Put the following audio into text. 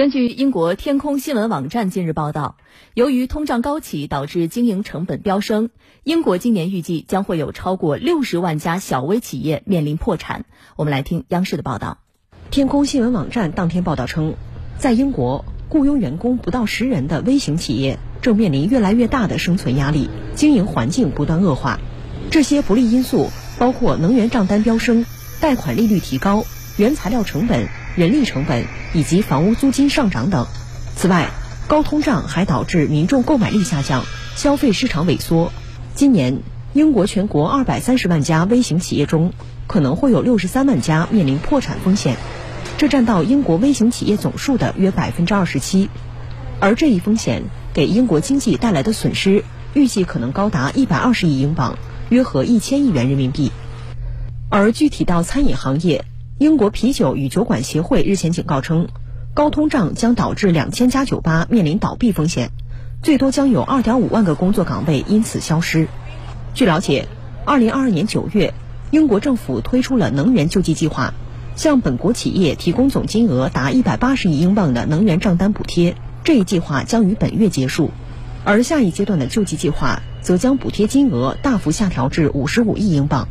根据英国天空新闻网站近日报道，由于通胀高企导致经营成本飙升，英国今年预计将会有超过六十万家小微企业面临破产。我们来听央视的报道。天空新闻网站当天报道称，在英国雇佣员工不到十人的微型企业正面临越来越大的生存压力，经营环境不断恶化。这些不利因素包括能源账单飙升、贷款利率提高、原材料成本。人力成本以及房屋租金上涨等。此外，高通胀还导致民众购买力下降，消费市场萎缩。今年，英国全国二百三十万家微型企业中，可能会有六十三万家面临破产风险，这占到英国微型企业总数的约百分之二十七。而这一风险给英国经济带来的损失，预计可能高达一百二十亿英镑，约合一千亿元人民币。而具体到餐饮行业，英国啤酒与酒馆协会日前警告称，高通胀将导致两千家酒吧面临倒闭风险，最多将有二点五万个工作岗位因此消失。据了解，二零二二年九月，英国政府推出了能源救济计划，向本国企业提供总金额达一百八十亿英镑的能源账单补贴。这一计划将于本月结束，而下一阶段的救济计划则将补贴金额大幅下调至五十五亿英镑。